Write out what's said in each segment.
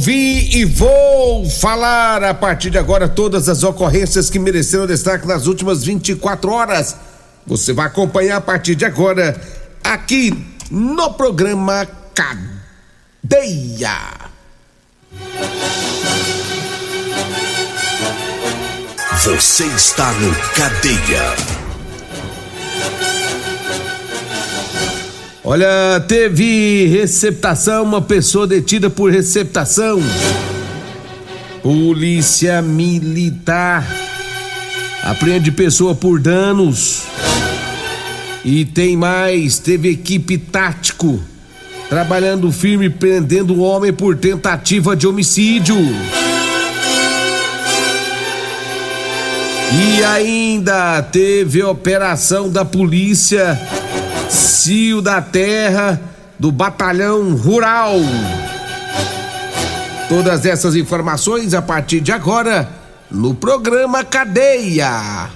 E vou falar a partir de agora todas as ocorrências que mereceram destaque nas últimas 24 horas. Você vai acompanhar a partir de agora aqui no programa Cadeia. Você está no Cadeia. Olha, teve receptação, uma pessoa detida por receptação. Polícia Militar apreende pessoa por danos. E tem mais, teve equipe tático trabalhando firme prendendo o homem por tentativa de homicídio. E ainda teve operação da polícia Cio da Terra do Batalhão Rural. Todas essas informações a partir de agora no programa Cadeia.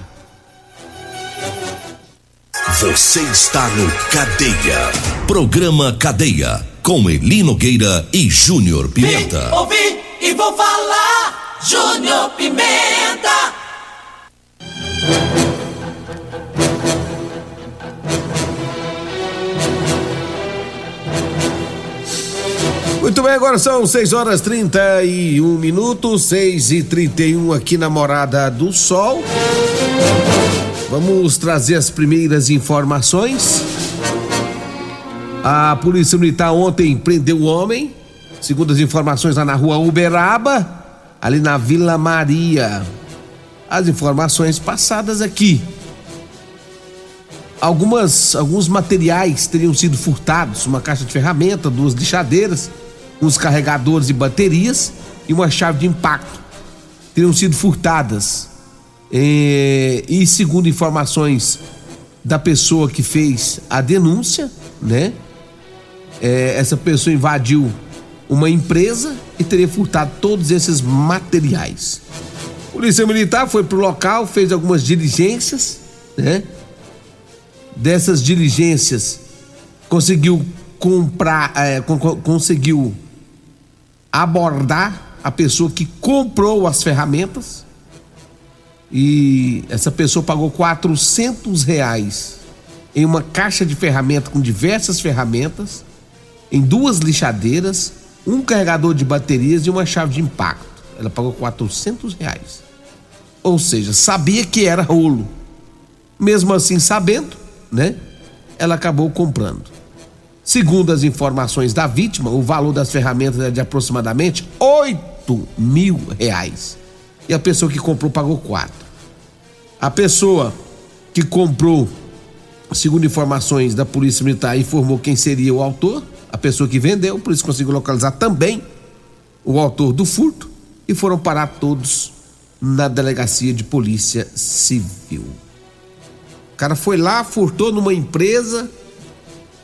Você está no Cadeia. Programa Cadeia com Elino Gueira e Júnior Pimenta. Vim, ouvi e vou falar, Júnior Pimenta. Muito bem, agora são 6 horas 31 minutos, 6 e 31 aqui na Morada do Sol. Vamos trazer as primeiras informações. A Polícia Militar ontem prendeu o homem, segundo as informações lá na rua Uberaba, ali na Vila Maria. As informações passadas aqui. Algumas, alguns materiais teriam sido furtados, uma caixa de ferramenta, duas lixadeiras uns carregadores e baterias e uma chave de impacto teriam sido furtadas. É, e segundo informações da pessoa que fez a denúncia, né? É, essa pessoa invadiu uma empresa e teria furtado todos esses materiais. Polícia Militar foi pro local, fez algumas diligências, né? Dessas diligências conseguiu comprar, é, conseguiu abordar a pessoa que comprou as ferramentas e essa pessoa pagou 400 reais em uma caixa de ferramenta com diversas ferramentas, em duas lixadeiras, um carregador de baterias e uma chave de impacto. Ela pagou 400 reais. Ou seja, sabia que era rolo. Mesmo assim, sabendo, né? Ela acabou comprando. Segundo as informações da vítima, o valor das ferramentas é de aproximadamente 8 mil reais. E a pessoa que comprou pagou 4. A pessoa que comprou, segundo informações da Polícia Militar, informou quem seria o autor, a pessoa que vendeu, por isso conseguiu localizar também o autor do furto e foram parar todos na delegacia de polícia civil. O cara foi lá, furtou numa empresa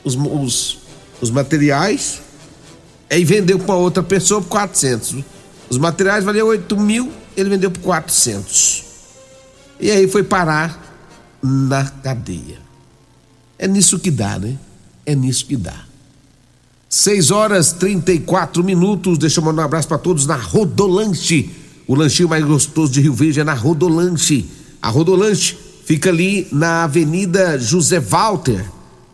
os, os, os materiais e vendeu para outra pessoa por 400. Os materiais valiam 8 mil, ele vendeu por 400. E aí foi parar na cadeia. É nisso que dá, né? É nisso que dá. 6 horas 34 minutos. Deixa eu mandar um abraço para todos na Rodolanche. O lanchinho mais gostoso de Rio Verde é na Rodolanche. A Rodolanche fica ali na Avenida José Walter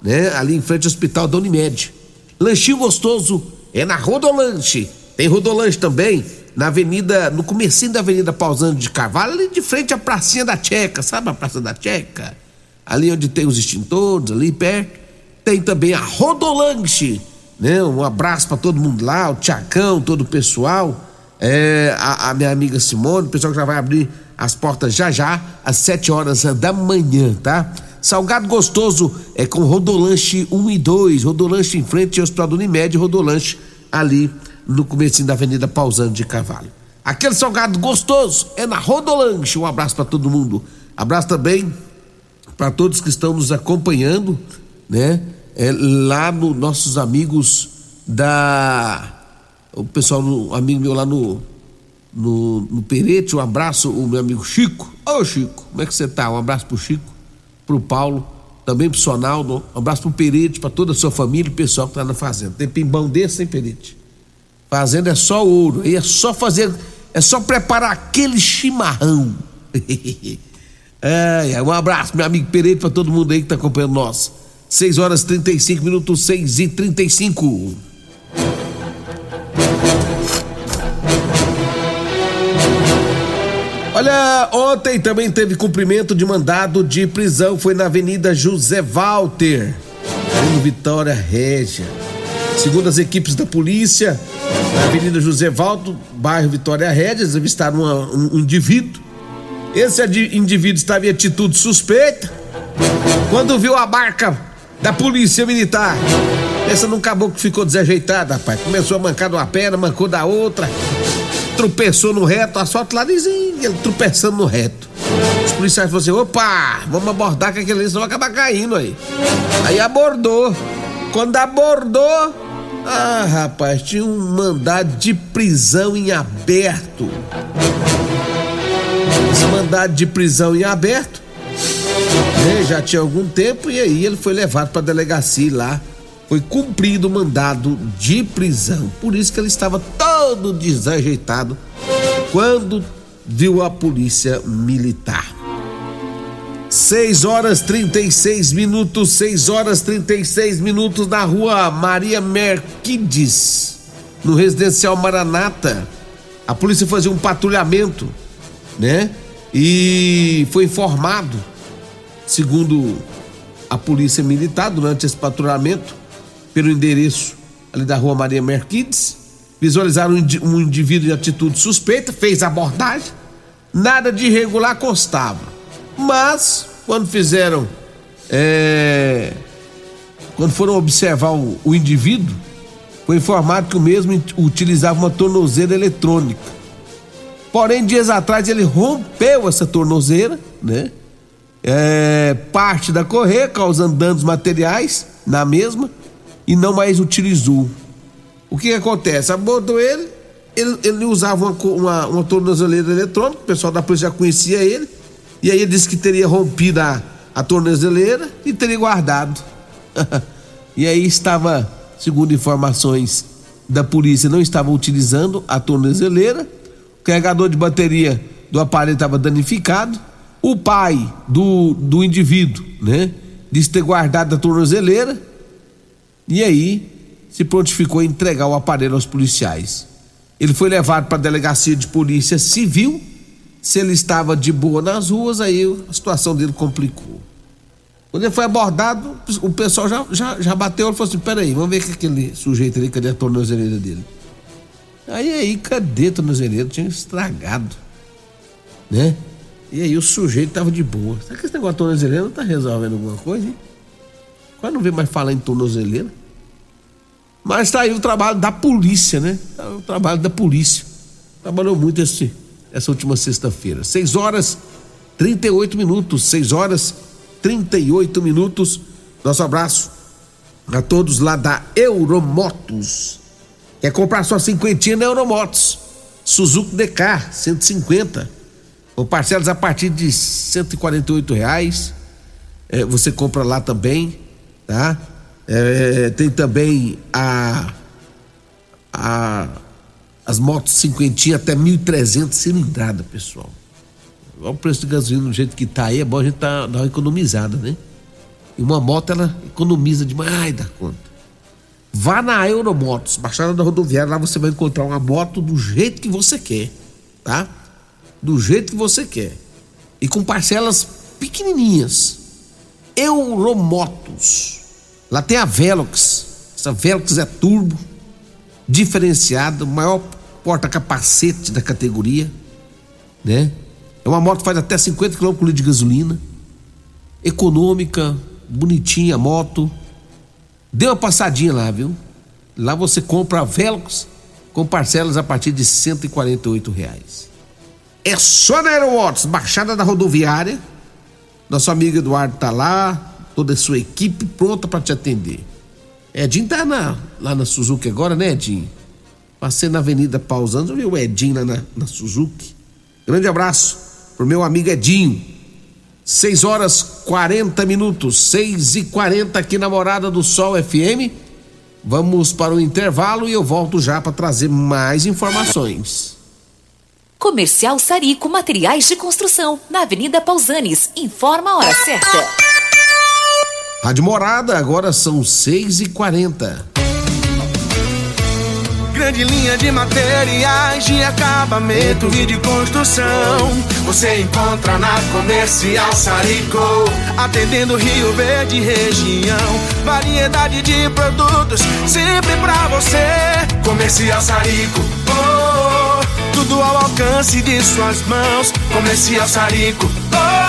né? Ali em frente ao Hospital da Unimed. Lanchinho gostoso é na Rodolanche. Tem Rodolanche também na avenida, no comecinho da Avenida Pausando de Carvalho, ali de frente à pracinha da Checa, sabe a Praça da Checa? Ali onde tem os extintores, ali perto. Tem também a Rodolanche, né? Um abraço para todo mundo lá, o Tiacão, todo o pessoal. É, a, a, minha amiga Simone, o pessoal que já vai abrir as portas já já, às 7 horas da manhã, tá? Salgado gostoso é com Rodolanche 1 e 2, Rodolanche em frente ao Hospital Unimed, Rodolanche ali no começo da Avenida Pausando de Carvalho. Aquele salgado gostoso é na Rodolanche. Um abraço para todo mundo. Abraço também para todos que estão nos acompanhando, né? É, lá nos nossos amigos da o pessoal, um amigo meu lá no no, no Perete, um abraço, o meu amigo Chico. Ô Chico, como é que você tá? Um abraço pro Chico, pro Paulo, também pro Sonaldo, um abraço pro Perete, para toda a sua família e pessoal que tá na fazenda. Tem pimbão desse, hein, Perete? Fazenda é só ouro, aí é só fazer, é só preparar aquele chimarrão. é, um abraço, meu amigo Pereira, para todo mundo aí que tá acompanhando nós. 6 horas 35 minutos, 6 e 35. Olha, ontem também teve cumprimento de mandado de prisão, foi na Avenida José Walter, em Vitória Régia. Segundo as equipes da polícia, na Avenida José Valdo, bairro Vitória Rédias, avistaram uma, um, um indivíduo. Esse indivíduo estava em atitude suspeita. Quando viu a barca da polícia militar, essa num caboclo que ficou desajeitado, rapaz. Começou a mancar de uma perna, mancou da outra, tropeçou no reto, asfalto dizem, ele tropeçando no reto. Os policiais falaram assim: opa, vamos abordar que aquele senão vai acabar caindo aí. Aí abordou. Quando abordou, ah, rapaz, tinha um mandado de prisão em aberto. Esse mandado de prisão em aberto né, já tinha algum tempo e aí ele foi levado para a delegacia lá. Foi cumprido o mandado de prisão. Por isso que ele estava todo desajeitado quando viu a polícia militar. 6 horas 36 minutos, 6 horas 36 minutos na rua Maria Merquides, no residencial Maranata. A polícia fazia um patrulhamento, né? E foi informado, segundo a polícia militar, durante esse patrulhamento, pelo endereço ali da rua Maria Merquides, visualizaram um indivíduo em atitude suspeita, fez abordagem, nada de irregular constava mas, quando fizeram. É, quando foram observar o, o indivíduo, foi informado que o mesmo utilizava uma tornozeira eletrônica. Porém, dias atrás ele rompeu essa tornozeira, né? É, parte da correia, causando danos materiais na mesma e não mais utilizou. O que, que acontece? Abordou ele, ele, ele usava uma, uma, uma tornozeleira eletrônica, o pessoal da polícia já conhecia ele e aí ele disse que teria rompido a, a tornozeleira e teria guardado. e aí estava, segundo informações da polícia, não estava utilizando a tornozeleira. O carregador de bateria do aparelho estava danificado. O pai do, do indivíduo, né? Disse ter guardado a tornozeleira. E aí se prontificou a entregar o aparelho aos policiais. Ele foi levado para a delegacia de polícia civil se ele estava de boa nas ruas, aí a situação dele complicou. Quando ele foi abordado, o pessoal já, já, já bateu e falou assim: peraí, vamos ver que aquele sujeito ali, cadê a tornozeleira dele? Aí, aí, cadê a tornozeleira? Tinha estragado, né? E aí o sujeito tava de boa. Será que esse negócio de tornozeleira não tá resolvendo alguma coisa, hein? Quase não vê mais falar em tornozeleira. Mas tá aí o trabalho da polícia, né? Tá o trabalho da polícia. Trabalhou muito esse essa última sexta-feira. 6 horas 38 minutos, 6 horas 38 minutos. Nosso abraço a todos lá da Euromotos. Quer comprar sua cinquentinha na Euromotos? Suzuki DK 150. Com parcelas a partir de 148 reais. É, você compra lá também, tá? É, tem também a a as motos cinquentinha até 1.300 cilindrada, pessoal. Olha o preço de gasolina do jeito que tá aí, é bom a gente tá, dar uma economizada, né? E uma moto, ela economiza demais da conta. Vá na Euromotos, Baixada da Rodoviária, lá você vai encontrar uma moto do jeito que você quer, tá? Do jeito que você quer. E com parcelas pequenininhas. Euromotos. Lá tem a Velox. Essa Velox é turbo, diferenciada, maior porta-capacete da categoria, né? É uma moto que faz até 50 km de gasolina, econômica, bonitinha a moto. Dê uma passadinha lá, viu? Lá você compra a Velox com parcelas a partir de 148 reais. É só na Aeromotos, Baixada da Rodoviária. Nosso amigo Eduardo tá lá, toda a sua equipe pronta para te atender. Edinho tá na, lá na Suzuki agora, né, Edinho? Passei na Avenida Pausando, eu vi o Edinho lá na, na Suzuki. Grande abraço pro meu amigo Edinho. 6 horas 40 minutos, 6 e 40 aqui na Morada do Sol FM. Vamos para o intervalo e eu volto já para trazer mais informações. Comercial Sarico Materiais de Construção, na Avenida Pausanes. Informa a hora certa. Rádio Morada, agora são 6 e 40 Grande linha de materiais de acabamento e de construção. Você encontra na Comercial Sarico. Atendendo Rio Verde região. Variedade de produtos sempre pra você. Comercial Sarico. Oh, tudo ao alcance de suas mãos. Comercial Sarico. Oh,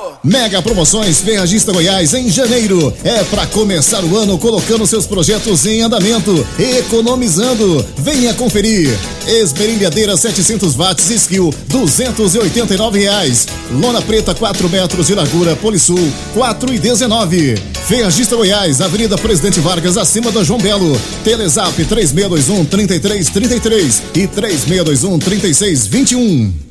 Mega Promoções Ferragista Goiás em janeiro. É para começar o ano colocando seus projetos em andamento, economizando. Venha conferir. Esmerilhadeira 700 watts Skill, 289 reais. Lona preta 4 metros de largura Polisul, 4 e 19. Ferragista Goiás, Avenida Presidente Vargas, acima da João Belo. Telezap 3621 3333 e 3621 3621.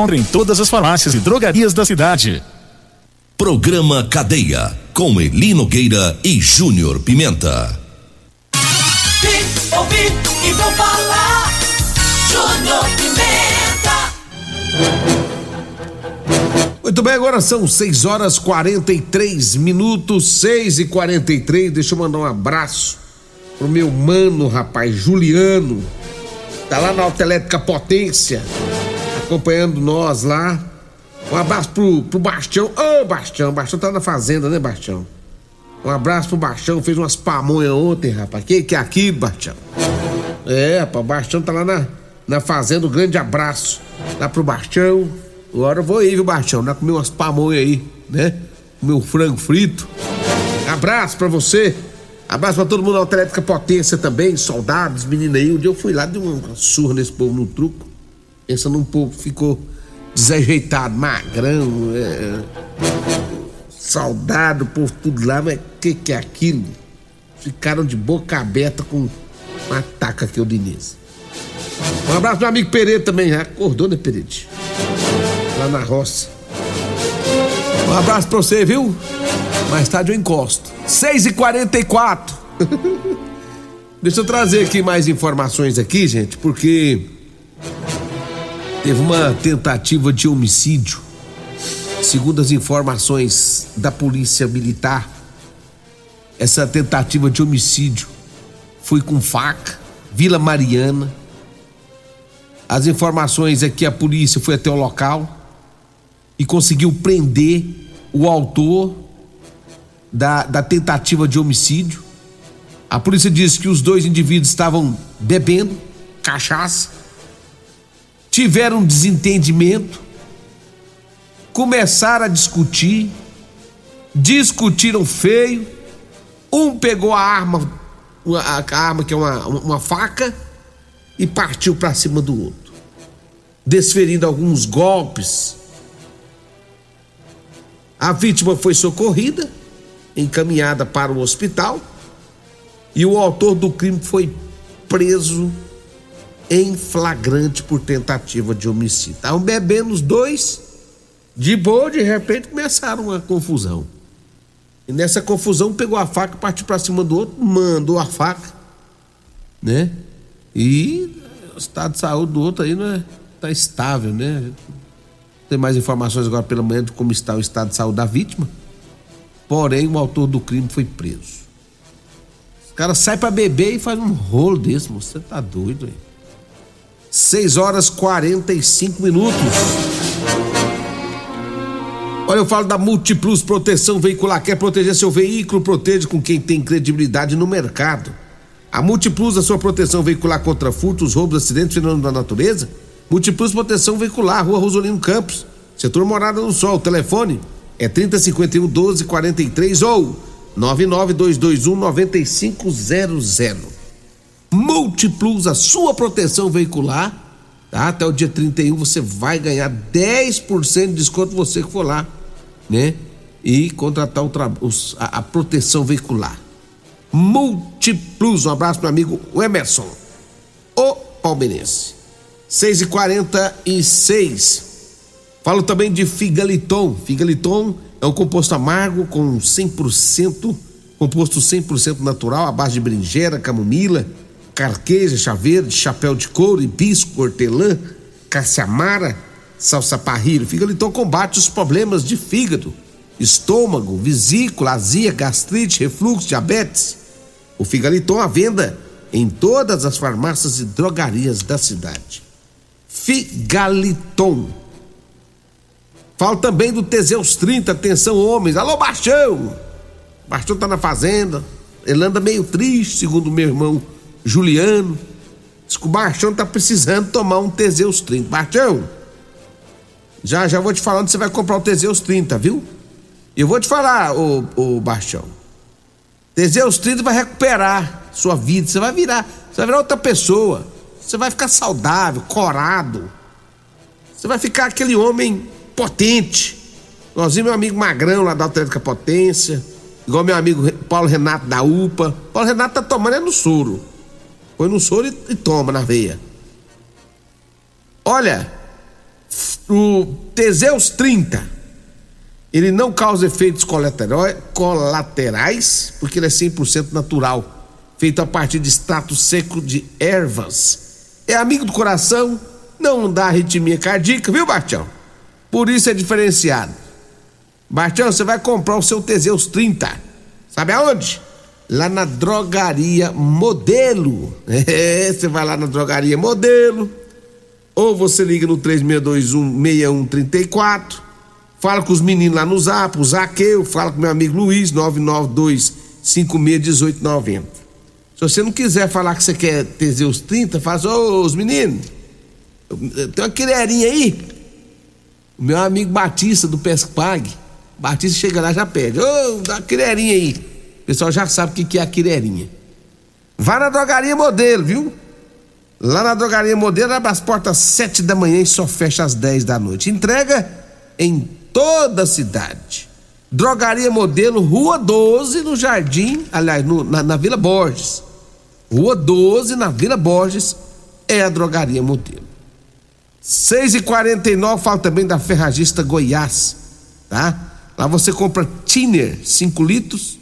encontra em todas as farmácias e drogarias da cidade. Programa Cadeia, com Elino Gueira e Júnior Pimenta. Vim, ouvi e vou falar. Júnior Pimenta. Muito bem, agora são 6 horas 43 minutos, 6 e 43 Deixa eu mandar um abraço pro meu mano, rapaz, Juliano. Tá lá na Autoelétrica Potência acompanhando nós lá. Um abraço pro, pro Bastião. Ô, oh, Bastião, Bastião tá na fazenda, né, Bastião? Um abraço pro Bastião, fez umas pamonhas ontem, rapaz. Que que é aquilo, Bastião? É, rapaz, o Bastião tá lá na, na fazenda. Um grande abraço lá pro Bastião. Agora eu vou aí, viu, Bastião? Lá comer umas pamonhas aí, né? Comer um frango frito. Abraço pra você. Abraço pra todo mundo da Autoelétrica Potência também, soldados, menina aí. Um dia eu fui lá, dei uma surra nesse povo no truco. Pensando um pouco, ficou desajeitado, magrão, é, saudado, o povo tudo lá, mas o que, que é aquilo? Ficaram de boca aberta com uma taca aqui, o Diniz. Um abraço pro amigo Pereira também, acordou, né, Pereira? Lá na roça. Um abraço pra você, viu? Mais tarde eu encosto. 6h44. Deixa eu trazer aqui mais informações aqui, gente, porque teve uma tentativa de homicídio. Segundo as informações da Polícia Militar, essa tentativa de homicídio foi com faca, Vila Mariana. As informações é que a polícia foi até o local e conseguiu prender o autor da, da tentativa de homicídio. A polícia disse que os dois indivíduos estavam bebendo cachaça, tiveram um desentendimento, começaram a discutir, discutiram feio. Um pegou a arma, a, arma que é uma, uma faca, e partiu para cima do outro, desferindo alguns golpes. A vítima foi socorrida, encaminhada para o hospital e o autor do crime foi preso em flagrante por tentativa de homicídio. Estavam bebendo os dois, de boa, de repente começaram uma confusão. E nessa confusão pegou a faca, partiu para cima do outro, mandou a faca, né? E o estado de saúde do outro aí não é tá estável, né? Tem mais informações agora pela manhã de como está o estado de saúde da vítima. Porém, o autor do crime foi preso. O cara sai para beber e faz um rolo desse, Você tá doido, hein? 6 horas 45 minutos. Olha, eu falo da Multiplus Proteção Veicular. Quer proteger seu veículo? Proteja com quem tem credibilidade no mercado. A Multiplus, a sua proteção veicular contra furtos, roubos, acidentes, fenômenos da natureza. Multiplus Proteção Veicular, Rua Rosolino Campos, setor Morada do Sol. Telefone é 3051 1243 ou 99221 9500. Multiplus, a sua proteção veicular. Tá? Até o dia 31 você vai ganhar 10% de desconto você que for lá, né? E contratar os, a, a, proteção veicular. Multiplus, um abraço meu amigo Emerson, o palmeirense. 6 e 46 Falo também de Figaliton. Figaliton é um composto amargo com 100%, composto 100% natural, à base de berinjela, camomila, carqueja, chá verde, chapéu de couro, hibisco, hortelã, caciamara, salsa parrilho. Figaliton combate os problemas de fígado, estômago, vesícula, azia, gastrite, refluxo, diabetes. O Figaliton à venda em todas as farmácias e drogarias da cidade. Figaliton Falo também do Teseus 30, atenção homens. Alô, Baixão! Baixão tá na fazenda. Ele anda meio triste, segundo meu irmão Juliano. Diz que o Baixão tá precisando tomar um Teseus 30. Baixão, já já vou te falar onde você vai comprar o Teseus 30, viu? Eu vou te falar, ô, ô Baixão. Teseus 30 vai recuperar sua vida. Você vai virar, você vai virar outra pessoa. Você vai ficar saudável, corado. Você vai ficar aquele homem potente. Igualzinho meu amigo Magrão lá da Atlética Potência. Igual meu amigo Paulo Renato da UPA. Paulo Renato tá tomando é no soro. Põe no soro e, e toma na veia. Olha, o Teseus 30, ele não causa efeitos colaterais, porque ele é 100% natural, feito a partir de extrato seco de ervas. É amigo do coração, não dá arritmia cardíaca, viu, Bastião? Por isso é diferenciado. Bastião, você vai comprar o seu Teseus 30. Sabe aonde? Lá na drogaria Modelo. É, você vai lá na drogaria Modelo. Ou você liga no 3621-6134. Fala com os meninos lá no Zap, o Zaqueu. Fala com meu amigo Luiz, 992-561890. Se você não quiser falar que você quer Teseus 30, faz, ô, os meninos. Tem uma quilherinha aí? O meu amigo Batista do Pescpag, Batista chega lá já pede, ô, dá uma quirerinha aí. O pessoal já sabe o que, é a quirerinha. Vá na drogaria modelo, viu? Lá na drogaria modelo abre as portas às sete da manhã e só fecha às dez da noite. Entrega em toda a cidade. Drogaria Modelo, Rua 12, no Jardim, aliás, no, na, na Vila Borges. Rua 12, na Vila Borges, é a Drogaria Modelo. 6 e 49 fala também da Ferragista Goiás, tá? Lá você compra Tiner 5 litros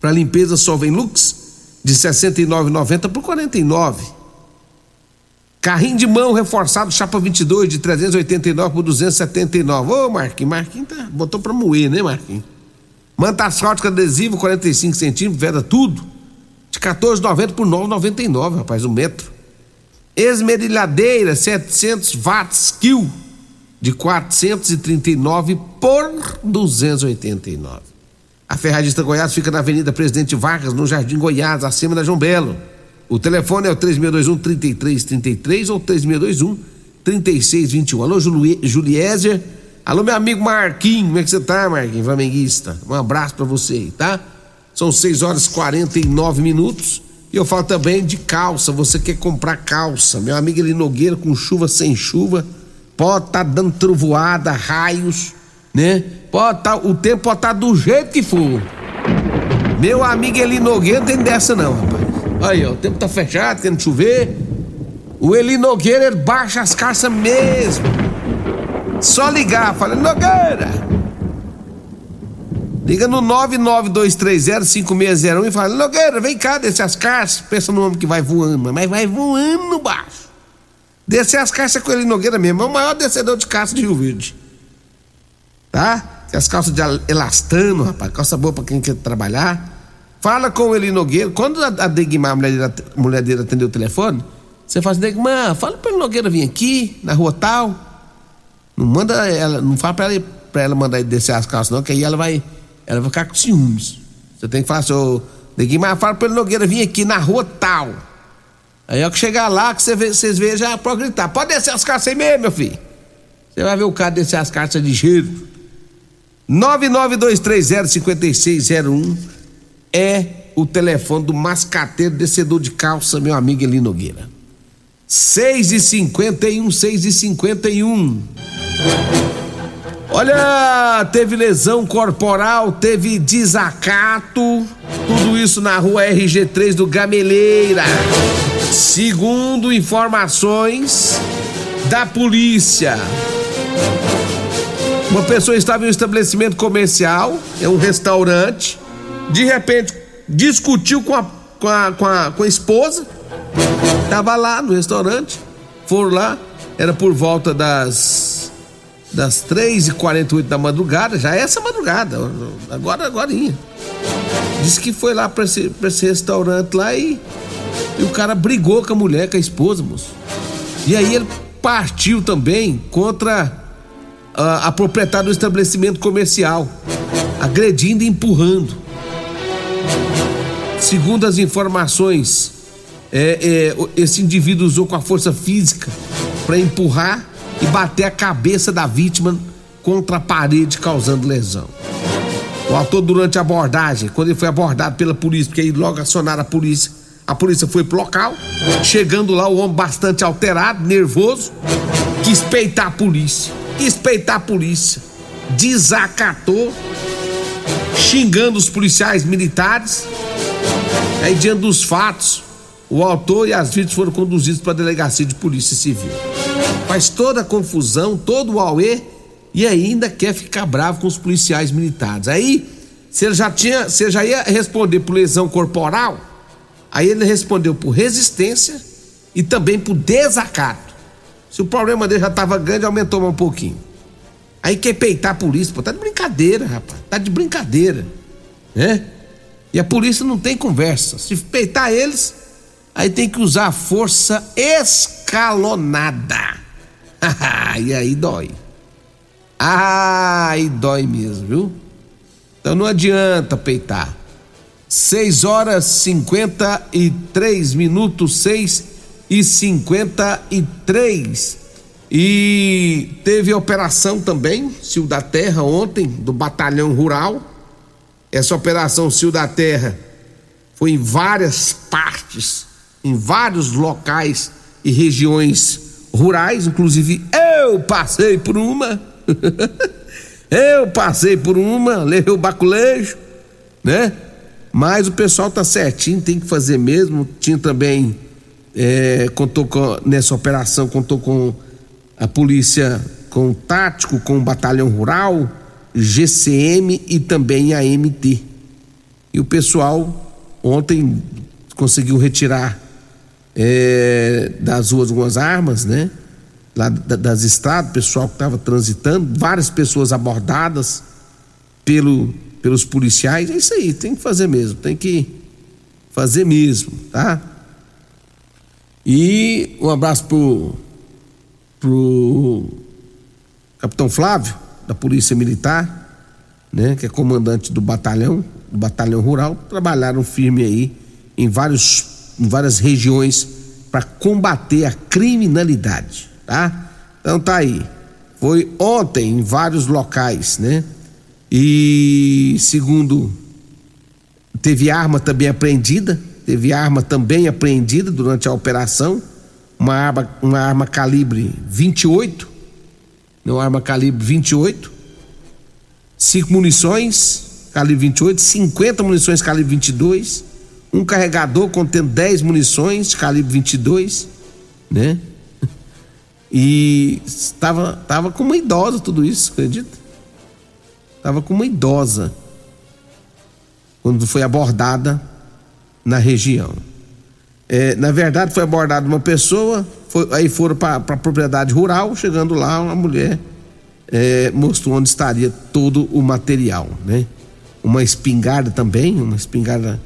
para limpeza Solvem Lux de 69,90 por 49. Carrinho de mão reforçado chapa 22 de 389 por 279. Ô, Marquinhos, Marquinhos tá, botou pra moer, né, Marquinhos? Manta asfáltica adesivo 45 centímetros, veda tudo. De 14,90 por 9,99, rapaz, um metro. Esmerilhadeira 700 watts kill de 439 por 289. A Ferradista Goiás fica na Avenida Presidente Vargas, no Jardim Goiás, acima da João Belo. O telefone é o 3621 3333 ou 3621 3621. Alô, Juliésia. Alô, meu amigo Marquinhos. Como é que você tá, Marquinhos? Flamenguista. Um abraço para você, tá? São 6 horas e 49 minutos. E eu falo também de calça. Você quer comprar calça? Meu amigo Eli Nogueira, com chuva sem chuva, pode tá dando trovoada, raios né? Pode tá, o tempo pode estar tá do jeito que for. Meu amigo Eli Nogueira não tem dessa não, rapaz. Aí, ó, o tempo tá fechado, tendo chover. O Eli Nogueira ele baixa as caças mesmo. Só ligar, fala, Nogueira! Liga no 992305601 e fala, Nogueira, vem cá, desce as caças. Pensa no homem que vai voando, mas vai voando baixo. Descer as caças com ele Nogueira mesmo, é o maior descedor de caça de Rio Verde tá? As calças de elastano, rapaz, calça boa pra quem quer trabalhar. Fala com o Eli Nogueira. Quando a, a Degmar, a mulher, a mulher dele atendeu o telefone, você fala assim, Degmar, fala Eli Nogueira vir aqui, na rua tal. Não manda ela, não fala pra ela, pra ela mandar ele descer as calças, não, que aí ela vai, ela vai ficar com ciúmes. Você tem que falar assim, ô, Degmar, fala Eli Nogueira vir aqui na rua tal. Aí é que chegar lá, que vocês vejam, já pode gritar, pode descer as calças aí mesmo, meu filho. Você vai ver o cara descer as calças de giro. 992305601 é o telefone do mascateiro descedor de calça, meu amigo Eli Nogueira. 6 e 51 6 e 51 Olha, teve lesão corporal, teve desacato, tudo isso na rua RG3 do Gameleira. Segundo informações da polícia. Uma pessoa estava em um estabelecimento comercial, é um restaurante, de repente discutiu com a, com a, com a, com a esposa, estava lá no restaurante, foram lá, era por volta das das 3h48 da madrugada, já é essa madrugada, agora, agora. Disse que foi lá para esse, esse restaurante lá e, e o cara brigou com a mulher, com a esposa, moço. E aí ele partiu também contra a, a proprietária do estabelecimento comercial, agredindo e empurrando. Segundo as informações, é, é, esse indivíduo usou com a força física para empurrar e bater a cabeça da vítima contra a parede, causando lesão. O autor, durante a abordagem, quando ele foi abordado pela polícia, porque aí logo acionaram a polícia, a polícia foi pro local. Chegando lá, o homem bastante alterado, nervoso, quis peitar a polícia respeitar a polícia, desacatou, xingando os policiais militares. Aí, diante dos fatos, o autor e as vítimas foram conduzidos para a delegacia de polícia civil. Faz toda a confusão, todo o auê e ainda quer ficar bravo com os policiais militares. Aí, se ele já tinha, se já ia responder por lesão corporal, aí ele respondeu por resistência e também por desacato. Se o problema dele já estava grande, aumentou um pouquinho. Aí quer peitar a polícia, pô, tá de brincadeira, rapaz. Tá de brincadeira. Né? E a polícia não tem conversa. Se peitar eles, aí tem que usar força escalonada. e aí dói. Ai, dói mesmo, viu? Então não adianta peitar. 6 horas 53 minutos, 6 e 53. E teve operação também, Cio da Terra, ontem, do Batalhão Rural. Essa operação Cio da Terra foi em várias partes, em vários locais e regiões rurais, inclusive eu passei por uma. eu passei por uma, levei o baculejo, né? Mas o pessoal tá certinho, tem que fazer mesmo. Tinha também é, contou com, nessa operação, contou com a polícia, com o tático, com o batalhão rural, GCM e também a MT. E o pessoal ontem conseguiu retirar é, das ruas algumas armas, né? Lá das estradas, pessoal que estava transitando, várias pessoas abordadas pelo, pelos policiais. É isso aí, tem que fazer mesmo, tem que fazer mesmo, tá? E um abraço pro, pro capitão Flávio, da Polícia Militar, né, que é comandante do batalhão, do batalhão rural, trabalharam firme aí em, vários, em várias regiões para combater a criminalidade, tá? Então tá aí. Foi ontem em vários locais, né? E segundo teve arma também apreendida, teve arma também apreendida durante a operação, uma arma, uma arma calibre 28, uma arma calibre 28, cinco munições calibre 28, 50 munições calibre 22, um carregador contendo 10 munições calibre 22, né? E estava tava com uma idosa tudo isso, acredita? Estava com uma idosa. Quando foi abordada na região. É, na verdade, foi abordada uma pessoa, foi, aí foram para a propriedade rural, chegando lá, uma mulher é, mostrou onde estaria todo o material, né? Uma espingarda também, uma espingarda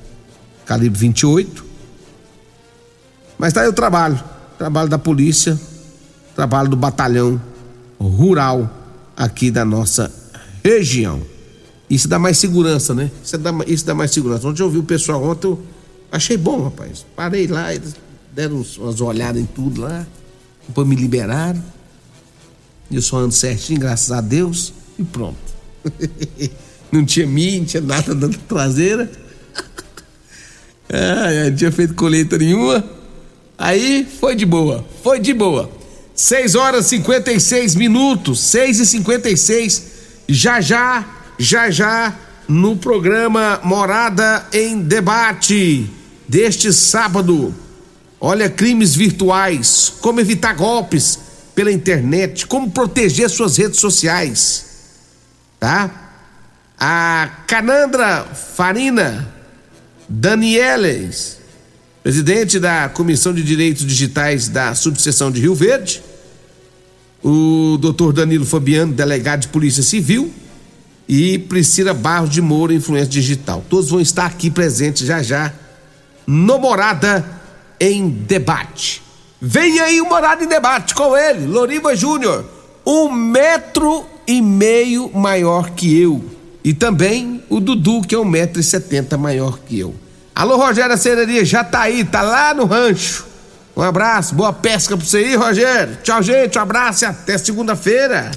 calibre 28. Mas tá aí o trabalho, trabalho da polícia, trabalho do batalhão rural aqui da nossa região. Isso dá mais segurança, né? Isso dá, isso dá mais segurança. Ontem eu ouvi o pessoal ontem, eu achei bom, rapaz. Parei lá, eles deram umas olhadas em tudo lá, depois me liberaram. Eu só ando certinho, graças a Deus, e pronto. não tinha mim, não tinha nada na traseira. ah, não tinha feito colheita nenhuma. Aí foi de boa, foi de boa. 6 horas e 56 minutos, 6 e 56 já já, já já, no programa Morada em Debate deste sábado. Olha, crimes virtuais, como evitar golpes pela internet, como proteger suas redes sociais, tá? A Canandra Farina Danieles, presidente da Comissão de Direitos Digitais da Subseção de Rio Verde, o doutor Danilo Fabiano, delegado de Polícia Civil, e Priscila Barros de Moura, influência digital. Todos vão estar aqui presentes já já no Morada em Debate. Vem aí o Morada em Debate com ele, Loriva Júnior, um metro e meio maior que eu. E também o Dudu, que é um metro e setenta maior que eu. Alô, Rogério Acereria, já tá aí, tá lá no rancho. Um abraço, boa pesca pra você aí, Rogério. Tchau, gente, um abraço e até segunda-feira.